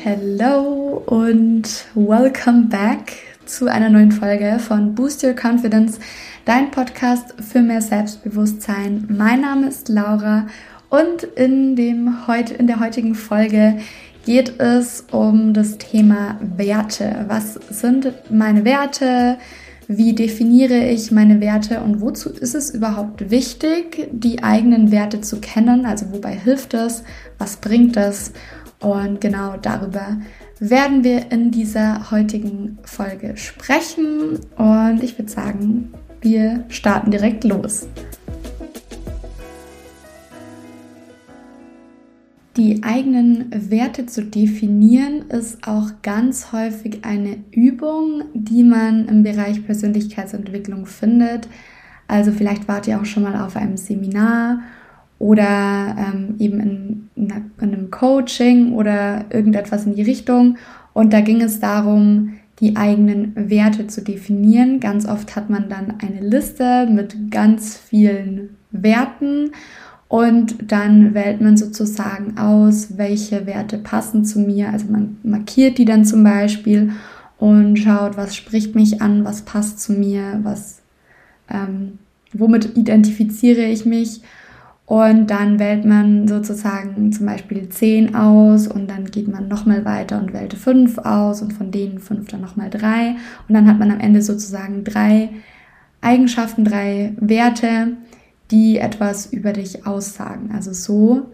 Hello und welcome back zu einer neuen Folge von Boost Your Confidence, dein Podcast für mehr Selbstbewusstsein. Mein Name ist Laura und in, dem heut, in der heutigen Folge geht es um das Thema Werte. Was sind meine Werte? Wie definiere ich meine Werte und wozu ist es überhaupt wichtig, die eigenen Werte zu kennen? Also wobei hilft es? Was bringt es? Und genau darüber werden wir in dieser heutigen Folge sprechen. Und ich würde sagen, wir starten direkt los. Die eigenen Werte zu definieren ist auch ganz häufig eine Übung, die man im Bereich Persönlichkeitsentwicklung findet. Also vielleicht wart ihr auch schon mal auf einem Seminar oder ähm, eben in, in, einem Coaching oder irgendetwas in die Richtung. Und da ging es darum, die eigenen Werte zu definieren. Ganz oft hat man dann eine Liste mit ganz vielen Werten und dann wählt man sozusagen aus, welche Werte passen zu mir. Also man markiert die dann zum Beispiel und schaut, was spricht mich an, was passt zu mir, was, ähm, womit identifiziere ich mich. Und dann wählt man sozusagen zum Beispiel 10 aus und dann geht man nochmal weiter und wählt 5 aus und von denen 5 dann nochmal 3. Und dann hat man am Ende sozusagen drei Eigenschaften, drei Werte, die etwas über dich aussagen. Also so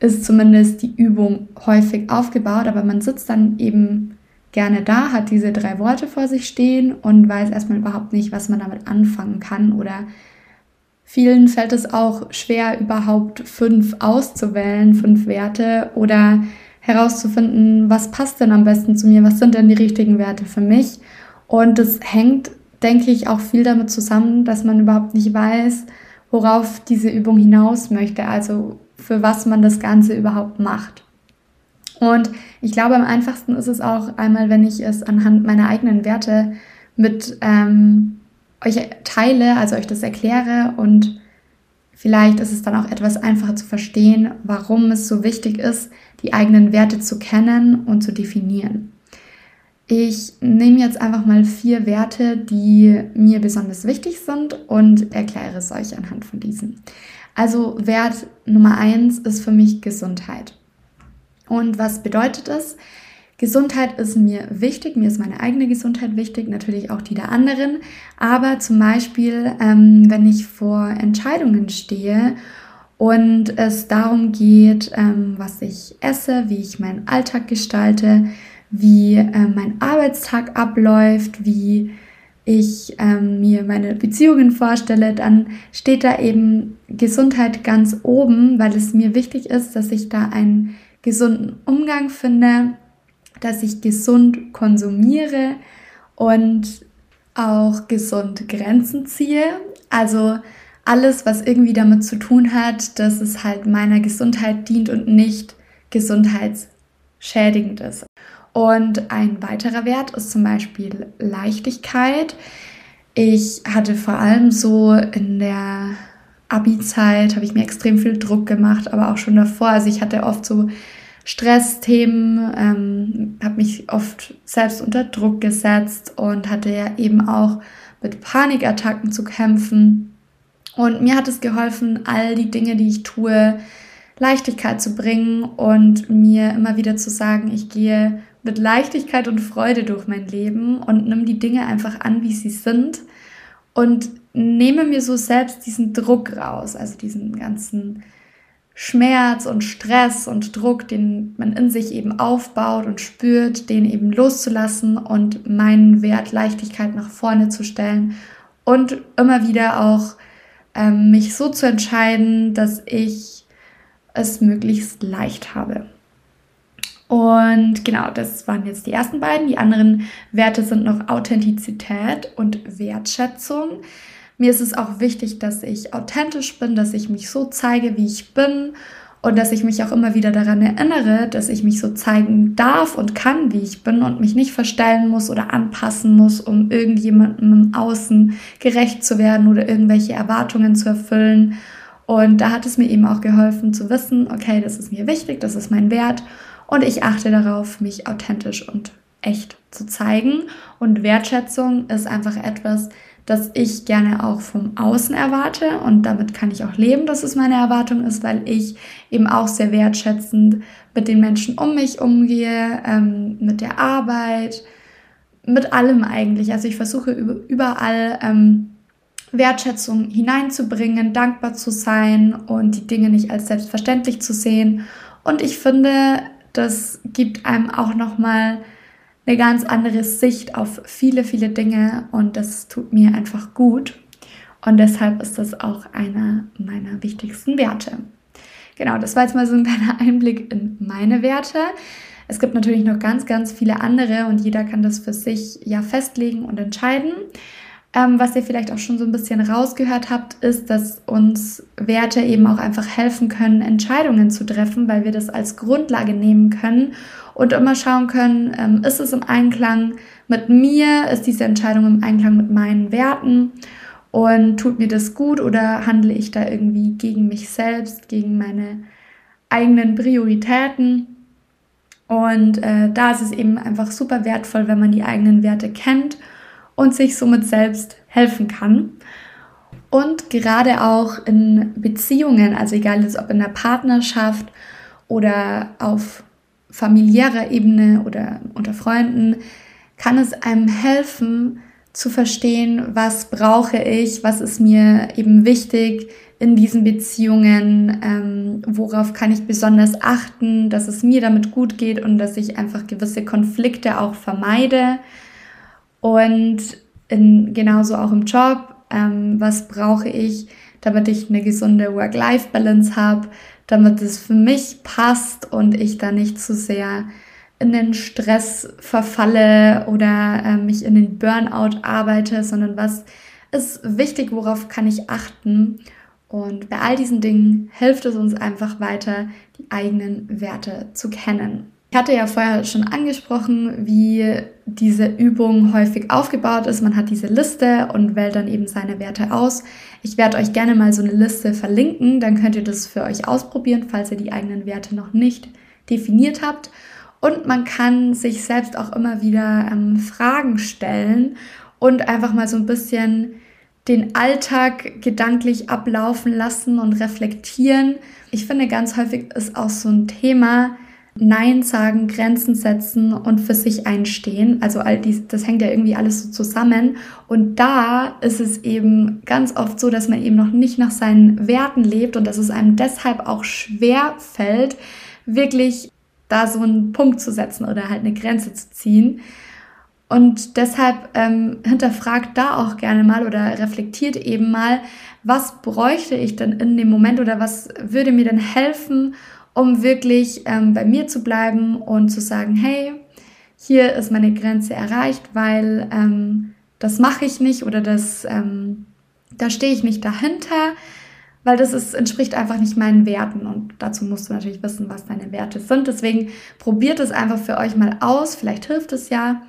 ist zumindest die Übung häufig aufgebaut, aber man sitzt dann eben gerne da, hat diese drei Worte vor sich stehen und weiß erstmal überhaupt nicht, was man damit anfangen kann oder vielen fällt es auch schwer, überhaupt fünf auszuwählen, fünf Werte oder herauszufinden, was passt denn am besten zu mir, was sind denn die richtigen Werte für mich. Und das hängt, denke ich, auch viel damit zusammen, dass man überhaupt nicht weiß, worauf diese Übung hinaus möchte, also für was man das Ganze überhaupt macht. Und ich glaube, am einfachsten ist es auch einmal, wenn ich es anhand meiner eigenen Werte mit ähm, euch teile, also euch das erkläre und vielleicht ist es dann auch etwas einfacher zu verstehen, warum es so wichtig ist, die eigenen Werte zu kennen und zu definieren. Ich nehme jetzt einfach mal vier Werte, die mir besonders wichtig sind und erkläre es euch anhand von diesen. Also Wert Nummer eins ist für mich Gesundheit. Und was bedeutet es? Gesundheit ist mir wichtig, mir ist meine eigene Gesundheit wichtig, natürlich auch die der anderen. Aber zum Beispiel, ähm, wenn ich vor Entscheidungen stehe und es darum geht, ähm, was ich esse, wie ich meinen Alltag gestalte, wie äh, mein Arbeitstag abläuft, wie ich ähm, mir meine Beziehungen vorstelle, dann steht da eben Gesundheit ganz oben, weil es mir wichtig ist, dass ich da einen gesunden Umgang finde, dass ich gesund konsumiere und auch gesund Grenzen ziehe. Also alles, was irgendwie damit zu tun hat, dass es halt meiner Gesundheit dient und nicht gesundheitsschädigend ist. Und ein weiterer Wert ist zum Beispiel Leichtigkeit. Ich hatte vor allem so in der Abi-Zeit, habe ich mir extrem viel Druck gemacht, aber auch schon davor. Also ich hatte oft so Stressthemen, ähm, habe mich oft selbst unter Druck gesetzt und hatte ja eben auch mit Panikattacken zu kämpfen. Und mir hat es geholfen, all die Dinge, die ich tue, Leichtigkeit zu bringen und mir immer wieder zu sagen, ich gehe mit Leichtigkeit und Freude durch mein Leben und nimm die Dinge einfach an, wie sie sind und nehme mir so selbst diesen Druck raus, also diesen ganzen Schmerz und Stress und Druck, den man in sich eben aufbaut und spürt, den eben loszulassen und meinen Wert Leichtigkeit nach vorne zu stellen und immer wieder auch ähm, mich so zu entscheiden, dass ich es möglichst leicht habe. Und genau, das waren jetzt die ersten beiden. Die anderen Werte sind noch Authentizität und Wertschätzung. Mir ist es auch wichtig, dass ich authentisch bin, dass ich mich so zeige, wie ich bin und dass ich mich auch immer wieder daran erinnere, dass ich mich so zeigen darf und kann, wie ich bin und mich nicht verstellen muss oder anpassen muss, um irgendjemandem im Außen gerecht zu werden oder irgendwelche Erwartungen zu erfüllen. Und da hat es mir eben auch geholfen zu wissen, okay, das ist mir wichtig, das ist mein Wert und ich achte darauf, mich authentisch und echt zu zeigen. Und Wertschätzung ist einfach etwas, das ich gerne auch vom Außen erwarte und damit kann ich auch leben, dass es meine Erwartung ist, weil ich eben auch sehr wertschätzend mit den Menschen um mich umgehe, ähm, mit der Arbeit, mit allem eigentlich. Also ich versuche überall ähm, Wertschätzung hineinzubringen, dankbar zu sein und die Dinge nicht als selbstverständlich zu sehen. Und ich finde, das gibt einem auch nochmal mal eine ganz andere Sicht auf viele, viele Dinge und das tut mir einfach gut. Und deshalb ist das auch einer meiner wichtigsten Werte. Genau, das war jetzt mal so ein kleiner Einblick in meine Werte. Es gibt natürlich noch ganz, ganz viele andere und jeder kann das für sich ja festlegen und entscheiden. Ähm, was ihr vielleicht auch schon so ein bisschen rausgehört habt, ist, dass uns Werte eben auch einfach helfen können, Entscheidungen zu treffen, weil wir das als Grundlage nehmen können und immer schauen können, ähm, ist es im Einklang mit mir, ist diese Entscheidung im Einklang mit meinen Werten und tut mir das gut oder handle ich da irgendwie gegen mich selbst, gegen meine eigenen Prioritäten. Und äh, da ist es eben einfach super wertvoll, wenn man die eigenen Werte kennt und sich somit selbst helfen kann. Und gerade auch in Beziehungen, also egal jetzt ob in der Partnerschaft oder auf familiärer Ebene oder unter Freunden, kann es einem helfen zu verstehen, was brauche ich, was ist mir eben wichtig in diesen Beziehungen, ähm, worauf kann ich besonders achten, dass es mir damit gut geht und dass ich einfach gewisse Konflikte auch vermeide. Und in, genauso auch im Job, ähm, was brauche ich, damit ich eine gesunde Work-Life-Balance habe, damit es für mich passt und ich da nicht zu sehr in den Stress verfalle oder äh, mich in den Burnout arbeite, sondern was ist wichtig, worauf kann ich achten. Und bei all diesen Dingen hilft es uns einfach weiter, die eigenen Werte zu kennen. Ich hatte ja vorher schon angesprochen, wie diese Übung häufig aufgebaut ist. Man hat diese Liste und wählt dann eben seine Werte aus. Ich werde euch gerne mal so eine Liste verlinken, dann könnt ihr das für euch ausprobieren, falls ihr die eigenen Werte noch nicht definiert habt. Und man kann sich selbst auch immer wieder ähm, Fragen stellen und einfach mal so ein bisschen den Alltag gedanklich ablaufen lassen und reflektieren. Ich finde, ganz häufig ist auch so ein Thema, Nein sagen, Grenzen setzen und für sich einstehen. Also all dies, das hängt ja irgendwie alles so zusammen. Und da ist es eben ganz oft so, dass man eben noch nicht nach seinen Werten lebt und dass es einem deshalb auch schwer fällt, wirklich da so einen Punkt zu setzen oder halt eine Grenze zu ziehen. Und deshalb ähm, hinterfragt da auch gerne mal oder reflektiert eben mal, was bräuchte ich denn in dem Moment oder was würde mir denn helfen, um wirklich ähm, bei mir zu bleiben und zu sagen, hey, hier ist meine Grenze erreicht, weil ähm, das mache ich nicht oder das, ähm, da stehe ich nicht dahinter, weil das ist, entspricht einfach nicht meinen Werten. Und dazu musst du natürlich wissen, was deine Werte sind. Deswegen probiert es einfach für euch mal aus, vielleicht hilft es ja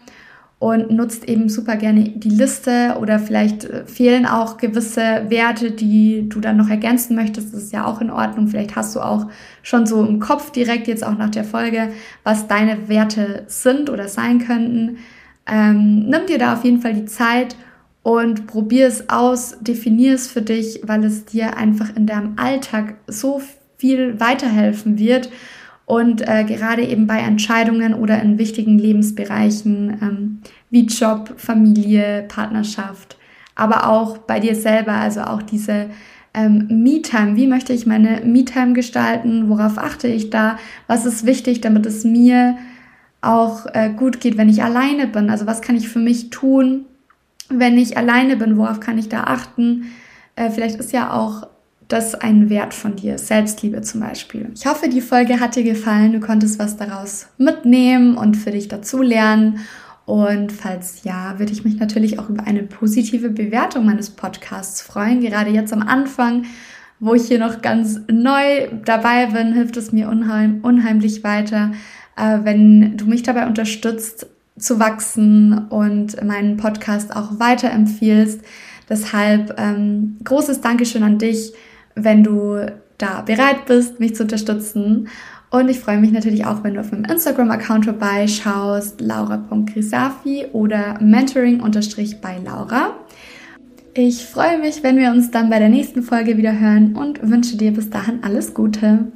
und nutzt eben super gerne die Liste oder vielleicht äh, fehlen auch gewisse Werte, die du dann noch ergänzen möchtest. Das ist ja auch in Ordnung. Vielleicht hast du auch schon so im Kopf direkt jetzt auch nach der Folge, was deine Werte sind oder sein könnten. Ähm, nimm dir da auf jeden Fall die Zeit und probier es aus, definier es für dich, weil es dir einfach in deinem Alltag so viel weiterhelfen wird und äh, gerade eben bei Entscheidungen oder in wichtigen Lebensbereichen ähm, wie Job, Familie, Partnerschaft, aber auch bei dir selber, also auch diese ähm, Me-Time. Wie möchte ich meine Me-Time gestalten? Worauf achte ich da? Was ist wichtig, damit es mir auch äh, gut geht, wenn ich alleine bin? Also was kann ich für mich tun, wenn ich alleine bin? Worauf kann ich da achten? Äh, vielleicht ist ja auch das ein Wert von dir, Selbstliebe zum Beispiel. Ich hoffe, die Folge hat dir gefallen, du konntest was daraus mitnehmen und für dich dazulernen. Und falls ja, würde ich mich natürlich auch über eine positive Bewertung meines Podcasts freuen. Gerade jetzt am Anfang wo ich hier noch ganz neu dabei bin, hilft es mir unheim, unheimlich weiter, äh, wenn du mich dabei unterstützt zu wachsen und meinen Podcast auch weiterempfiehlst. Deshalb ähm, großes Dankeschön an dich, wenn du da bereit bist, mich zu unterstützen. Und ich freue mich natürlich auch, wenn du auf meinem Instagram-Account vorbeischaust, laura.grisafi oder mentoring bei Laura. Ich freue mich, wenn wir uns dann bei der nächsten Folge wieder hören und wünsche dir bis dahin alles Gute.